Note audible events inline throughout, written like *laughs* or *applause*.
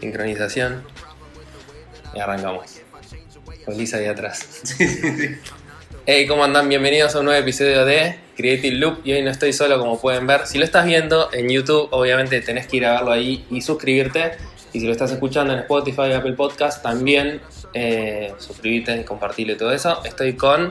Sincronización. Y arrancamos. Con Lisa ahí atrás. *laughs* Hey, ¿cómo andan? Bienvenidos a un nuevo episodio de Creative Loop. Y hoy no estoy solo, como pueden ver. Si lo estás viendo en YouTube, obviamente tenés que ir a verlo ahí y suscribirte. Y si lo estás escuchando en Spotify, Apple Podcast, también eh, suscribirte, compartirlo y todo eso. Estoy con.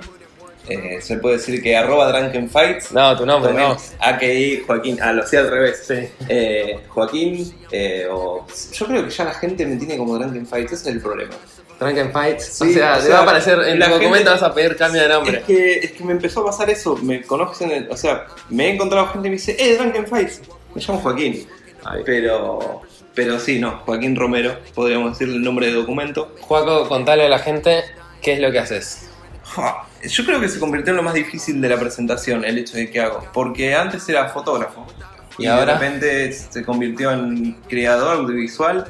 Eh, se puede decir que arroba Drunken Fights. No, tu nombre, no. AKI Joaquín. Ah, lo hacía al revés. Sí. Eh, Joaquín, eh, o. Yo creo que ya la gente me tiene como Drunken Fights, ese es el problema. Drunken Fights. Sí, o sea, o te sea, va a aparecer en la documento, gente- vas a pedir cambio de nombre. Es que, es que me empezó a pasar eso. Me conocen, el- o sea, me he encontrado gente que me dice, ¡eh, Drunken Fights! Me llamo Joaquín. Ay. Pero. Pero sí, no, Joaquín Romero, podríamos decirle el nombre de documento. Juaco, contale a la gente qué es lo que haces. Ja, Yo creo que se convirtió en lo más difícil de la presentación, el hecho de que hago. Porque antes era fotógrafo. ¿Y Y, ahora? de repente se convirtió en creador audiovisual.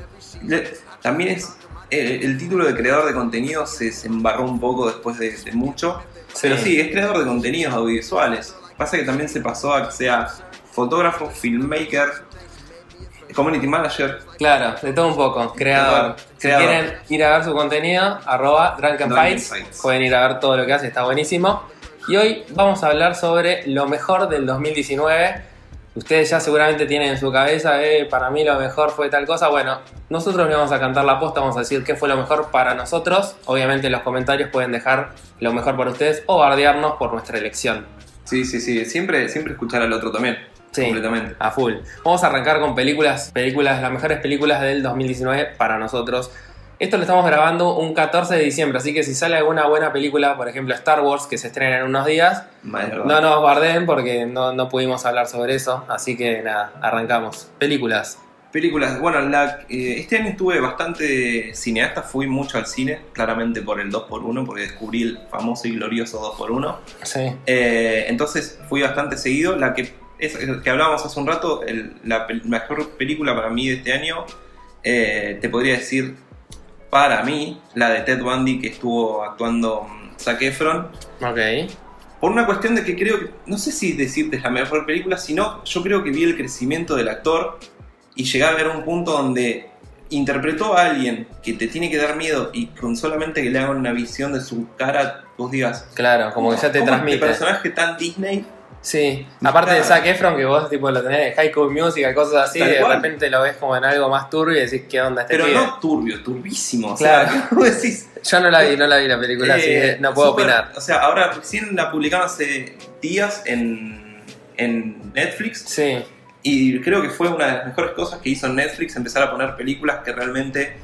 También es. El, el título de creador de contenido se, se embarró un poco después de, de mucho. Pero sí, es creador de contenidos audiovisuales. Pasa que también se pasó a que sea fotógrafo, filmmaker, community manager. Claro, de todo un poco, creador. Si quieren ir a ver su contenido, arroba Fights, Fights. pueden ir a ver todo lo que hace, está buenísimo. Y hoy vamos a hablar sobre lo mejor del 2019. Ustedes ya seguramente tienen en su cabeza, eh, para mí lo mejor fue tal cosa. Bueno, nosotros le vamos a cantar la posta, vamos a decir qué fue lo mejor para nosotros. Obviamente en los comentarios pueden dejar lo mejor para ustedes o bardearnos por nuestra elección. Sí, sí, sí. Siempre, siempre escuchar al otro también. Sí. Completamente. A full. Vamos a arrancar con películas, películas, las mejores películas del 2019 para nosotros. Esto lo estamos grabando un 14 de diciembre, así que si sale alguna buena película, por ejemplo Star Wars, que se estrena en unos días, no nos bardeen porque no, no pudimos hablar sobre eso. Así que nada, arrancamos. Películas. Películas, bueno, la- eh, este año estuve bastante cineasta, fui mucho al cine, claramente por el 2x1, porque descubrí el famoso y glorioso 2x1. Sí. Eh, entonces fui bastante seguido. La que, es, que hablábamos hace un rato, el- la pel- mejor película para mí de este año, eh, te podría decir, para mí, la de Ted Bundy que estuvo actuando mm, Zac Efron. Ok. Por una cuestión de que creo que, no sé si decirte es la mejor película, sino yo creo que vi el crecimiento del actor y llegué a ver un punto donde interpretó a alguien que te tiene que dar miedo y con solamente que le hagan una visión de su cara, vos digas, Claro, como que ya te ¿cómo transmite. Este personaje tan Disney, Sí, aparte de. Zac Efron, que vos tipo lo tenés de High School Musical, cosas así, Tal de cual. repente lo ves como en algo más turbio y decís, ¿qué onda este pero no turbio, turbísimo. O Claro. sea, *laughs* vos decís, Yo no la vi, no la vi la película, así eh, que no puedo opinar. O sea, ahora recién la publicaron hace días en, en Netflix Sí, Y creo que fue una de las mejores cosas que hizo Netflix, empezar a poner películas que realmente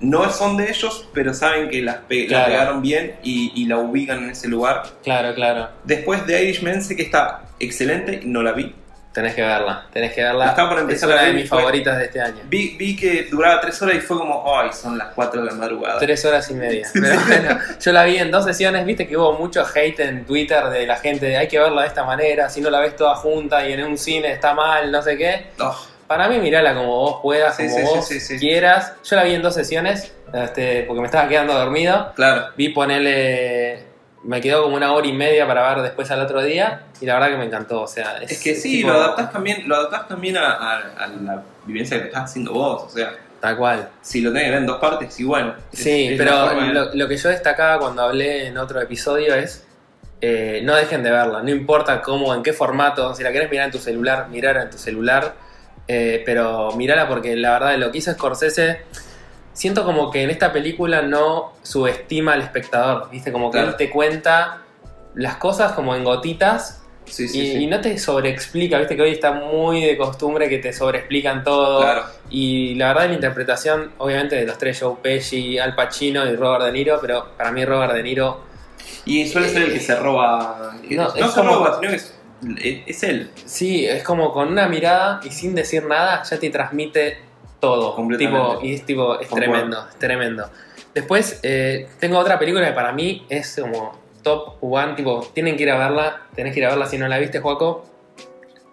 no son de ellos, pero saben que las, pe- la Claro. pegaron bien y, y la ubican en ese lugar. claro, claro. Después de Irishman sé que está excelente, no la vi. Tenés que verla, tenés que verla. Estaba por es empezar una a de mis fue- favoritas de este año. Vi, vi que duraba tres horas y fue como, ay, son las 4 de la madrugada. Tres horas y media. *laughs* Pero bueno, yo la vi en dos sesiones, viste que hubo mucho hate en Twitter de la gente de hay que verla de esta manera, si no la ves toda junta y en un cine está mal, no sé qué. Oh, Para mí, mirala como vos puedas, Sí, como sí, vos sí, quieras. Yo la vi en dos sesiones, este, porque me estaba quedando dormido. claro. Vi ponerle. Me quedó como una hora y media para ver después al otro día. Y la verdad que me encantó. O sea, Es que sí, tipo- lo adaptás también, lo adaptás también a, a- a la vivencia que estás haciendo vos. O sea, Tal cual. si lo tenés que ver en dos partes, igual. Sí, es pero lo que yo destacaba cuando hablé en otro episodio es. eh, no dejen de verla, no importa cómo, en qué formato, si la querés mirar en tu celular, mirar en tu celular, eh, pero mirala porque la verdad lo que hizo Scorsese, siento como que en esta película no subestima al espectador, viste, como que Claro. él te cuenta las cosas como en gotitas Sí, sí, y, sí. y no te sobreexplica, viste que hoy está muy de costumbre que te sobreexplican todo. Claro. Y la verdad la interpretación, obviamente, de los tres, Joe Pesci, Al Pacino y Robert De Niro, pero para mí Robert De Niro, Y suele ser el que se roba. No, No, es se como- roba, sino que es, es- es él. sí, es como con una mirada y sin decir nada ya te transmite todo. Tipo, y es tipo, es Concuerdo. tremendo, es tremendo. Después eh, tengo otra película que para mí es como top one, tipo, tienen que ir a verla, tenés que ir a verla si no la viste, Joaco.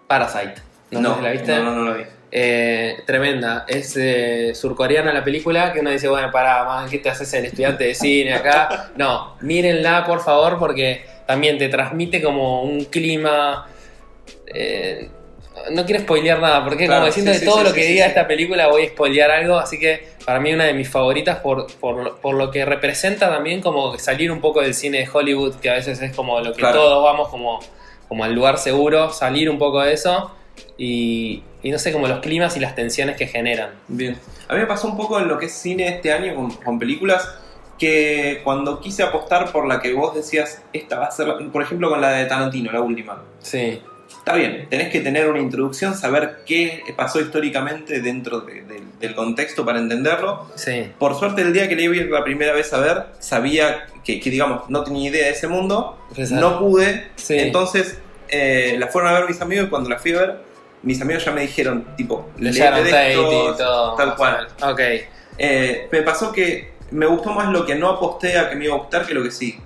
Parasite. No, sé si la viste. no, no, no la vi. Eh, tremenda. Es eh, surcoreana la película que uno dice, bueno, para, man, ¿qué te haces el estudiante de cine acá? *laughs* No, mírenla por favor porque también te transmite como un clima eh, no quiero spoilear nada, porque Claro, como sí, que sí, todo sí, lo que diga esta película voy a spoilear algo, así que para mí una de mis favoritas por, por, por lo que representa también como salir un poco del cine de Hollywood, que a veces es como lo que Claro. todos vamos como, como al lugar seguro, salir un poco de eso y, y no sé, como los climas y las tensiones que generan. Bien. A mí me pasó un poco en lo que es cine este año con, con películas que cuando quise apostar por la que vos decías, esta va a ser, la- por ejemplo con la de Tarantino, la última. Sí, Está bien, tenés que tener una introducción, saber qué pasó históricamente dentro de- de- del contexto para entenderlo. sí, Por suerte, el día que le iba a ir la primera vez a ver, sabía que, que, digamos, no tenía idea de ese mundo, no pude, Sí. entonces eh, la fueron a ver mis amigos y cuando la fui a ver, mis amigos ya me dijeron, tipo, Sharon de estos, todo. tal cual. Ok, Eh, me pasó que me gustó más lo que no aposté a que me iba a gustar que lo que sí.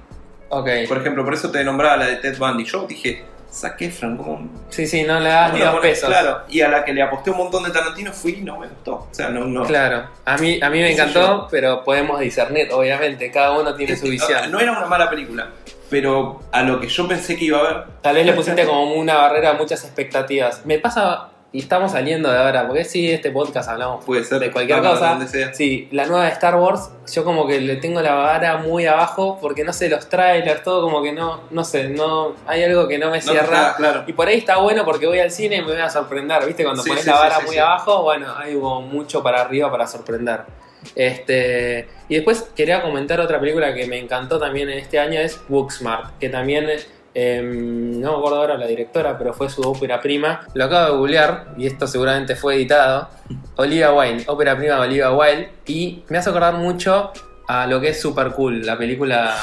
ok. Por ejemplo, por eso te nombraba la de Ted Bundy. Yo dije, saqué Efron, ¿cómo? Sí, sí, no le das ni ¿cómo dos pesos. Claro, y a la que le aposté un montón de Tarantino fui y no me gustó. O sea, no, no. Claro, a mí, a mí me encantó, yo. pero podemos discernir, obviamente, cada uno tiene Es su *laughs* visión. No era una mala película, pero a lo que yo pensé que iba a ver. Tal vez le *laughs* pusiste como una barrera a muchas expectativas. Me pasa, y estamos saliendo de ahora, porque sí, este podcast hablamos Puede ser de cualquier cosa. sea. Sí, la nueva de Star Wars, yo como que le tengo la vara muy abajo, porque no sé, los trailers, todo como que no, no sé, no hay algo que no me cierra. claro. Y por ahí está bueno porque voy al cine y me voy a sorprender, ¿viste? Cuando Sí, pones sí, la vara sí, muy abajo, bueno, hay mucho para arriba para sorprender. Este, y después quería comentar otra película que me encantó también en este año, es Booksmart, que también, eh, no me acuerdo ahora la directora, pero fue su ópera prima. Lo acabo de googlear y esto seguramente fue editado. Olivia Wilde, ópera prima de Olivia Wilde, y me hace acordar mucho a lo que es Super Cool, la película,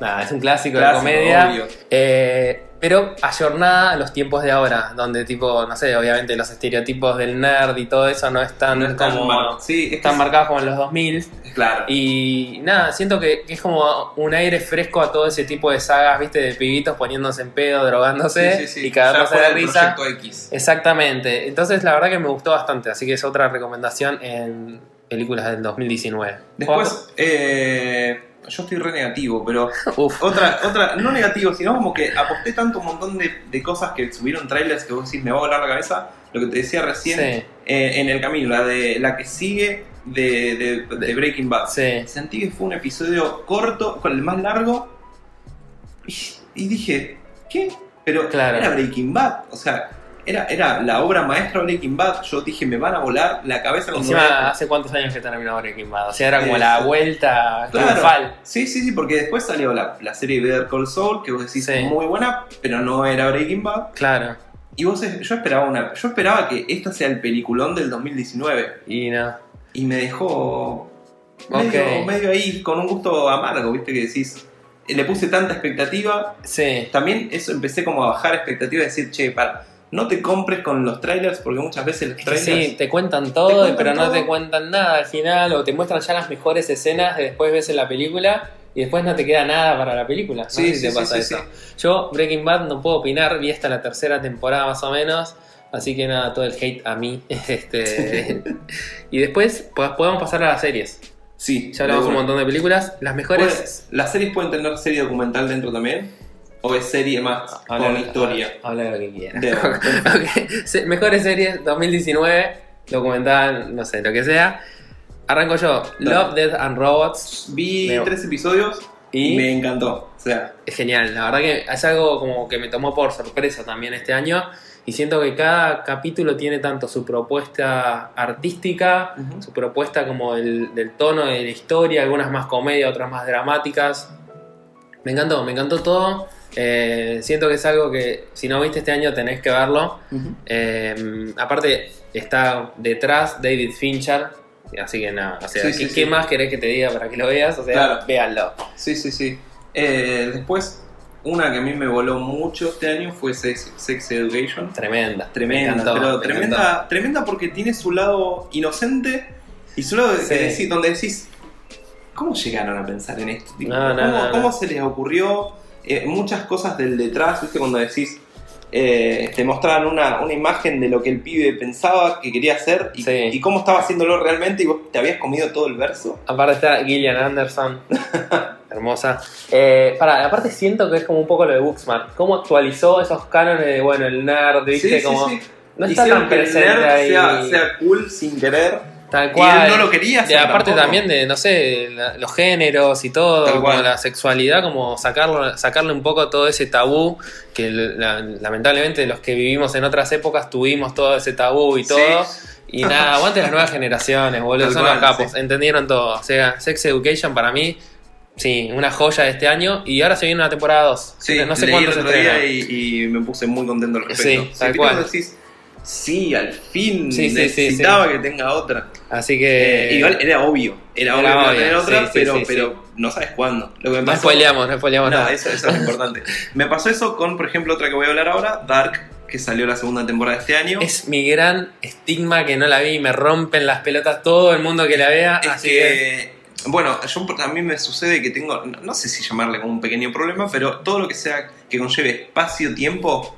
nada, es un clásico, Clásico, de comedia. Eh, pero ayornada a los tiempos de ahora, donde tipo, no sé, obviamente los estereotipos del nerd y todo eso no están No es tan como mar- Sí, están es- marcados como en los 2000 Claro. y nada, siento que es como un aire fresco a todo ese tipo de sagas, viste, de pibitos poniéndose en pedo, drogándose Sí, sí, y cagándose de risa. X. Exactamente. Entonces la verdad que me gustó bastante, así que es otra recomendación en películas del 2019. Después, eh, yo estoy re negativo, pero *laughs* Uf. otra, otra, no negativo, sino como que aposté tanto un montón de, de cosas que subieron trailers que vos decís, me va a volar la cabeza. Lo que te decía recién, Sí, eh, en el camino, la de la que sigue de, de- de Breaking Bad. sí. Sentí que fue un episodio corto, con el más largo, y, y dije, ¿qué? Pero Claro. era Breaking Bad, o sea, era, era la obra maestra Breaking Bad. Yo dije, me van a volar la cabeza cuando Encima, ¿hace cuántos años que terminó Breaking Bad? O sea, era como Eh, la vuelta Claro. triunfal. Sí, sí, sí, porque después salió la, la serie Better Call Saul, que vos decís Sí. muy buena, pero no era Breaking Bad. Claro. Y vos, yo esperaba una, yo esperaba que esto sea el peliculón del 2019 Y no. y me dejó medio, medio ahí con un gusto amargo, viste que decís, le puse tanta expectativa, Sí. también eso empecé como a bajar expectativa y decir, che, para, no te compres con los trailers porque muchas veces los trailers sí, te cuentan todo, Te cuentan pero no te cuentan nada al final, o te muestran ya las mejores escenas que después ves en la película y después no te queda nada para la película. No Sí, sé si sí, te sí, pasa sí, eso. Yo, Breaking Bad, no puedo opinar, vi hasta la tercera temporada más o menos, así que nada, todo el hate a mí. *laughs* este *laughs* Y después pues, podemos pasar a las series. sí, Ya hablamos un montón de películas. Las mejores. Pues, ¿Las series pueden tener serie documental dentro también? ¿O es serie más Habla- con historia? Habla de lo que quieras. De- *laughs* Mejores series 2019, documental, no sé, lo que sea. Arranco yo. Dale. Love, Death and Robots. Vi tres episodios Y me encantó. O sea, es genial. La verdad que es algo como que me tomó por sorpresa también este año. Y siento que cada capítulo tiene tanto su propuesta artística, su propuesta como del, del tono de la historia, algunas más comedia, otras más dramáticas. Me encantó, me encantó todo. Eh, siento que es algo que si no viste este año tenés que verlo. Eh, aparte, está detrás David Fincher. Así que nada, o sea, Sí, ¿qué, sí, qué sí. más querés que te diga para que lo veas? O sea, Claro. véanlo. Sí, sí, sí. Eh, después, una que a mí me voló mucho este año fue Sex, Sex Education. Tremenda. Tremenda, encantó, pero me tremenda, tremenda porque tiene su lado inocente y su lado que decís- donde decís, ¿cómo llegaron a pensar en esto? Tipo, No, no, ¿cómo, no. cómo se les ocurrió? Eh, muchas cosas del detrás, ¿viste? Cuando decís, eh, te mostraban una, una imagen de lo que el pibe pensaba que quería hacer y, Sí. y cómo estaba haciéndolo realmente y vos te habías comido todo el verso. Aparte está Gillian Anderson. *laughs* hermosa. Eh, para, aparte siento que es como un poco lo de Booksmart. Cómo actualizó esos cánones de, bueno, el nerd, ¿viste? Sí, sí, como. No está Hicieron tan que el presente nerd ahí. sea, sea cool sin querer. Tal Y cual. él no lo quería Y hacer aparte tampoco. también de, no sé, la- los géneros y todo, Tal como cual. la sexualidad, como sacarlo, sacarle un poco todo ese tabú, que la- lamentablemente los que vivimos en otras épocas tuvimos todo ese tabú y Sí. todo. Y nada, *laughs* aguante las nuevas generaciones, boludo, Tal son cual, los capos, sí. entendieron todo. O sea, Sex Education para mí, sí, una joya de este año. Y ahora se viene una temporada 2. Sí, no sé cuánto se y, y me puse muy contento al respecto. Sí, tal cual. decís, sí, al fin Sí, sí, sí, necesitaba que tenga otra. Así que. Eh, igual era obvio, era, era obvio que iba a obvio, tener otra, pero, no sabes cuándo. Lo que me no pasó- spoileamos, no spoileamos No, nada. eso, eso es lo importante. *laughs* Me pasó eso con, por ejemplo, otra que voy a hablar ahora, Dark, que salió la segunda temporada de este año. Es mi gran estigma que no la vi y me rompen las pelotas todo el mundo que la vea. Es así que. que, bueno, yo a mí me sucede que tengo, no no sé si llamarle como un pequeño problema, pero todo lo que sea que conlleve espacio-tiempo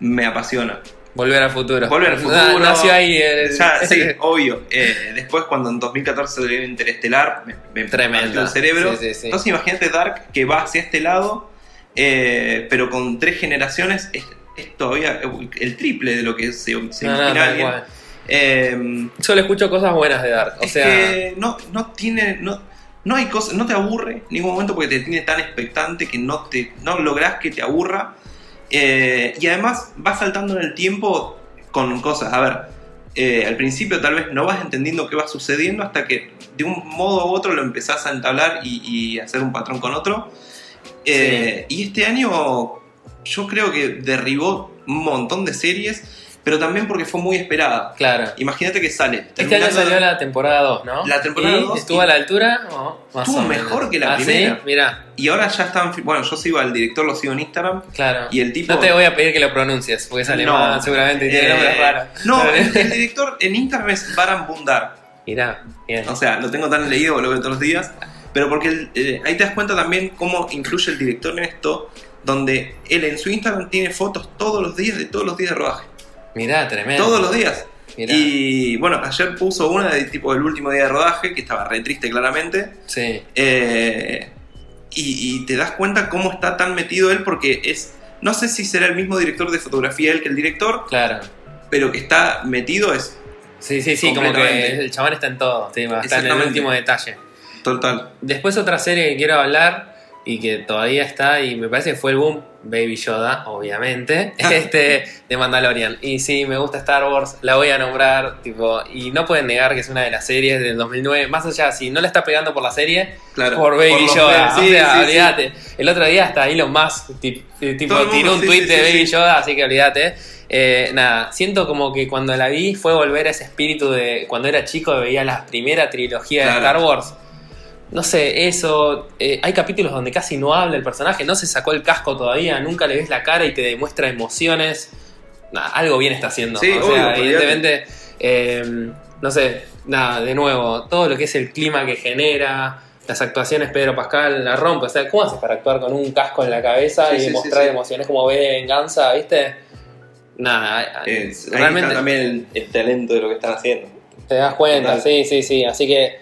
me apasiona. Volver al futuro. Volver al Na- futuro. nació ahí el. Ya, sí, *laughs* obvio. Eh, después, cuando en 2014 salió Interestelar, me, me Tremenda. partió el cerebro. Sí, sí, sí. Entonces, imagínate Dark que va hacia este lado, eh, pero con tres generaciones, es, es todavía el triple de lo que se, se No, imagina alguien. Eh, Solo escucho cosas buenas de Dark. O es sea. que no, no tiene. No, no hay cosa, no te aburre en ningún momento porque te tiene tan expectante que no te no lográs que te aburra. Eh, y además vas saltando en el tiempo con cosas. A ver, eh, al principio tal vez no vas entendiendo qué va sucediendo hasta que de un modo u otro lo empezás a entablar y, y hacer un patrón con otro. Eh, Y este año yo creo que derribó un montón de series, pero también porque fue muy esperada. Claro. Imagínate que sale. Este año salió la temporada 2, ¿no? La temporada ¿Y 2 ¿Estuvo a la altura? o más Estuvo o menos? mejor que la ¿Ah, primera. ¿sí? Mirá, Y ahora ya están. Bueno, yo sigo al director, lo sigo en Instagram. claro. Y el tipo. No te voy a pedir que lo pronuncies, porque es alemán No. seguramente y tiene Eh, nombres raros. No, *laughs* el, el director en Instagram es Baran Bundar. Mirá, bien. O sea, lo tengo tan leído, lo veo todos los días. Pero porque el- eh, ahí te das cuenta también cómo influye el director en esto. Donde él en su Instagram tiene fotos todos los días de todos los días de rodaje. Mirá, tremendo. Todos los días. Mirá. Y bueno, ayer puso una de tipo del último día de rodaje, que estaba re triste claramente. Sí. Eh, y, y te das cuenta cómo está tan metido él porque es... No sé si será el mismo director de fotografía él que el director, Claro. pero que está metido es Sí, sí, sí, como que el chabón está en todo, sí, está en el último detalle. total. Después otra serie que quiero hablar y que todavía está y me parece que fue el boom, Baby Yoda, obviamente, *laughs* este de Mandalorian. Y sí, me gusta Star Wars, la voy a nombrar, tipo, y no pueden negar que es una de las series del 2009, más allá, si no la está pegando por la serie, Claro. por Baby Yoda, o sí, sea, sí, sí. olvídate. El otro día hasta Elon Musk ti- ti- tipo, mundo, tiró un tweet de Baby. Yoda, así que olvídate. Eh, nada, siento como que cuando la vi fue volver a ese espíritu de cuando era chico veía la primera trilogía de. Star Wars. No sé, eso. eh, hay capítulos donde casi no habla el personaje, no se sacó el casco todavía, nunca le ves la cara y te demuestra emociones. Nah, algo bien está haciendo. Sí, o obvio, sea, olvídate. evidentemente, eh, no sé, nada, de nuevo, todo lo que es el clima que genera, las actuaciones, Pedro Pascal la rompe. O sea, ¿cómo haces para actuar con un casco en la cabeza Sí, y sí, demostrar emociones como ve de venganza, viste? Nada, Es- ahí realmente está también el, el talento de lo que están haciendo. te das cuenta, Total. sí, sí, sí. Así que,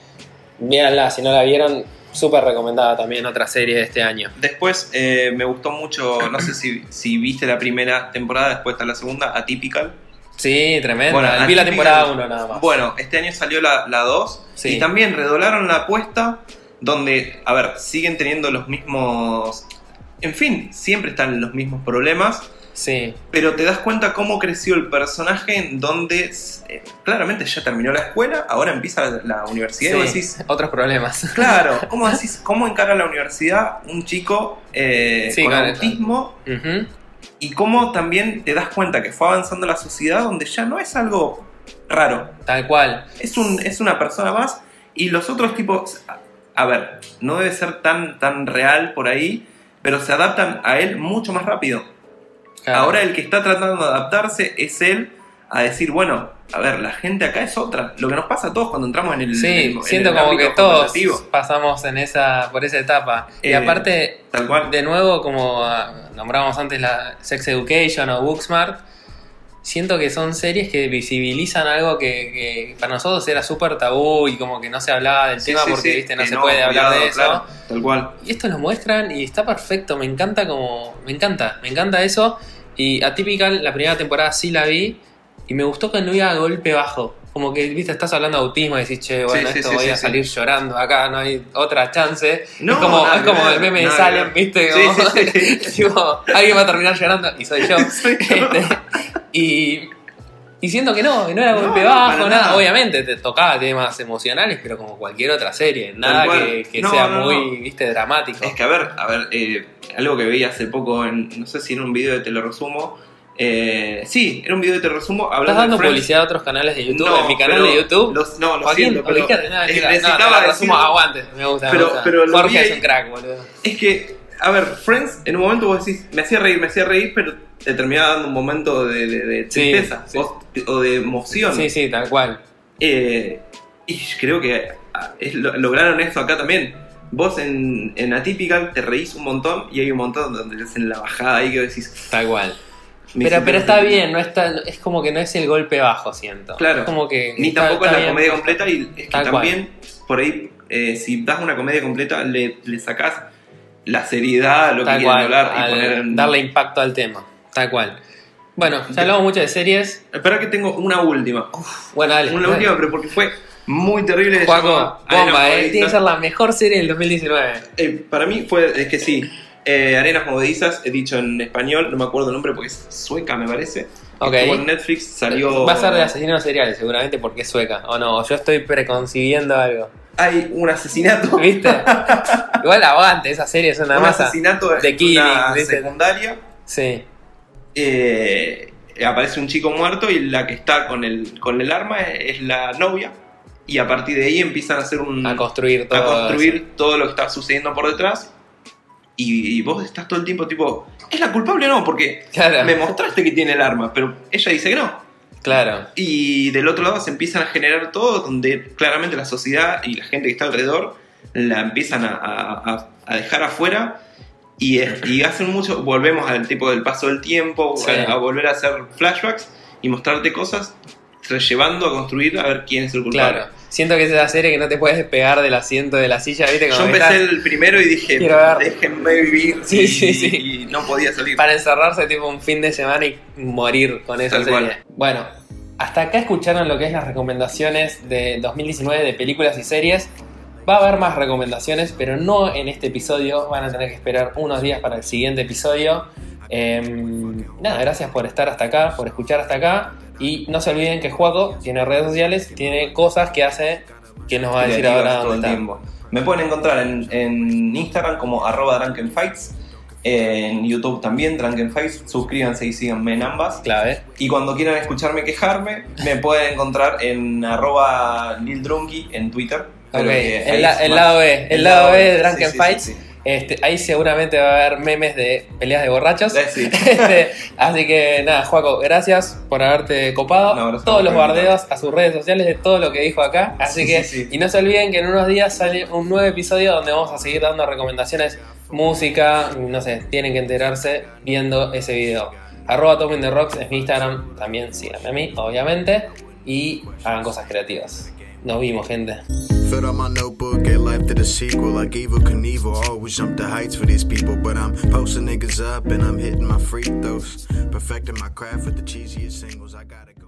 véanla, si no la vieron, súper recomendada también otra serie de este año. Después eh, me gustó mucho, no sé si, si viste la primera temporada, después está la segunda, Atypical. Sí, tremenda. Bueno, Vi la temporada 1 nada más. Bueno, este año salió la 2 Sí. y también redoblaron la apuesta donde, a ver, siguen teniendo los mismos... En fin, siempre están los mismos problemas, Sí, pero te das cuenta cómo creció el personaje en donde eh, claramente ya terminó la escuela, ahora empieza la, la universidad y sí, decís, otros problemas. claro, *laughs* ¿cómo, decís, ¿cómo encara la universidad un chico eh, Sí, con claro. autismo? Ujú. Y cómo también te das cuenta que fue avanzando la sociedad donde ya no es algo raro, Tal cual. es, un, es una persona más y los otros tipos, a ver, no debe ser tan, tan real por ahí, pero se adaptan a él mucho más rápido. Claro. Ahora el que está tratando de adaptarse es él a decir, bueno, a ver, la gente acá es otra. Lo que nos pasa a todos cuando entramos en el, en Sí, el- en siento el como que todos pasamos en esa, por esa etapa. y Eh, aparte, Tal cual. de nuevo, como ah, nombrábamos antes la Sex Education o Booksmart, siento que son series que visibilizan algo que, que para nosotros era súper tabú y como que no se hablaba del Sí, tema sí, porque sí, viste no se puede hablar de eso. claro, tal cual. Y esto lo muestran y está perfecto, me encanta como. Me encanta, me encanta eso. Y Atypical, la primera temporada sí la vi y me gustó que no iba a golpe bajo. Como que, viste, estás hablando de autismo y decís, che, bueno, esto voy a salir llorando acá, no hay otra chance. No, es como, nada es como el meme de Salem, viste, como, *laughs* tipo, alguien va a terminar llorando y soy yo. *laughs* Soy yo. Este, y, y siento que no, que no era No, golpe no, bajo, nada. nada. Obviamente te tocaba temas emocionales, pero como cualquier otra serie, nada cual. que, que No, sea no, muy, no. viste, dramático. Es que a ver, a ver, eh, algo que veía hace poco, en, no sé si en un video de Te lo resumo. Eh, sí, era un video de Te resumo ¿Estás dando de publicidad a otros canales de YouTube? No, en mi canal de YouTube. los- no, lo Joaquín, siento, pero ubicate, no, mentira, no, necesitaba te lo resumo, decirlo. aguante, me gusta, Pero- me gusta. pero lo Jorge vi es un crack, boludo. Es que, a ver, Friends, en un momento vos decís, me hacía reír, me hacía reír, pero te terminaba dando un momento de, de- de Sí, tristeza sí. o, de emoción. Sí, sí, tal cual. Eh, y creo que ah, es- lograron esto acá también. Vos en, en Atypical te reís un montón y hay un montón donde te hacen la bajada ahí que decís. Tal cual. Pero, pero está bien, no está, es como que no es el golpe bajo, siento. Claro. Es como que. Ni está- tampoco está es la bien. comedia completa y es que Tal también por ahí, eh, si das una comedia completa, le, le sacás la seriedad a lo que Tal quieren cual. hablar y poner en- Darle impacto al tema. Tal cual. Bueno, ya hablamos mucho de series. Espera que tengo una última. Bueno, dale. una dale. última, pero porque fue muy terrible. Juaco, bomba, eh. Tiene que ser la mejor serie del 2019. Eh, para mí fue, es que sí, eh, Arenas Movedizas, he dicho en español, no me acuerdo el nombre porque es sueca me parece. Ok. Estuvo en Netflix, salió... Va a ser de asesinos seriales, seguramente, porque es sueca. O no, yo estoy preconcibiendo algo. Hay un asesinato. ¿Viste? *laughs* Igual aguante, esa serie es una un masa. asesinato de Killing, una ¿viste? secundaria. Sí. eh, aparece un chico muerto y la que está con el, con el arma es, es la novia. Y a partir de ahí empiezan a hacer un... A construir todo. a construir todo lo que está sucediendo por detrás. Y, y vos estás todo el tiempo tipo, ¿es la culpable o no? Porque Claro. me mostraste que tiene el arma, pero ella dice que no. Claro. Y del otro lado se empiezan a generar todo, donde claramente la sociedad y la gente que está alrededor la empiezan a, a- a- a dejar afuera. Y, y hacen mucho, volvemos al tipo del paso del tiempo, Sí. a, a volver a hacer flashbacks y mostrarte cosas, llevando a construir a ver quién es el culpable. Claro. Siento que es esa serie que no te puedes despegar del asiento de la silla, ¿viste? Yo Como empecé estás el primero y dije, déjenme vivir. Sí, y, sí, sí. y no podía salir. Para encerrarse tipo un fin de semana y morir con esa Tal serie. cual. Bueno, hasta acá escucharon lo que es las recomendaciones de 2019 de películas y series. Va a haber más recomendaciones, pero no en este episodio. Van a tener que esperar unos días para el siguiente episodio. Em, nada, gracias por estar hasta acá, por escuchar hasta acá. Y no se olviden que Juaco tiene redes sociales, tiene cosas que hace que nos va a decir ahora todo dónde el está. tiempo. Me pueden encontrar en, en Instagram como arroba drunkenfights, en YouTube también, drunkenfights, suscríbanse y síganme en ambas. Clave. Y cuando quieran escucharme quejarme, me pueden encontrar en arroba lildrunky en Twitter. Ok, Creo que ahí el, la- lado B, el, lado B de Drunken sí, sí, Fights. sí, sí. Este, ahí seguramente va a haber memes de peleas de borrachos. Eh, sí. *laughs* Este, así que nada, Juaco, gracias por haberte copado. No, Todos los bardeos a sus redes sociales de todo lo que dijo acá. Así Sí, que, sí, y no se olviden que en unos días sale un nuevo episodio donde vamos a seguir dando recomendaciones, música, no sé, tienen que enterarse viendo ese video. Arroba Tomen the Rocks es mi Instagram, también síganme a mí, obviamente, y hagan cosas creativas. Nos vimos, gente. Filled up my notebook, get life to the sequel. Like Evil Knievel, always jump the heights for these people. But I'm posting niggas up and I'm hitting my free throws. Perfecting my craft with the cheesiest singles. I gotta go.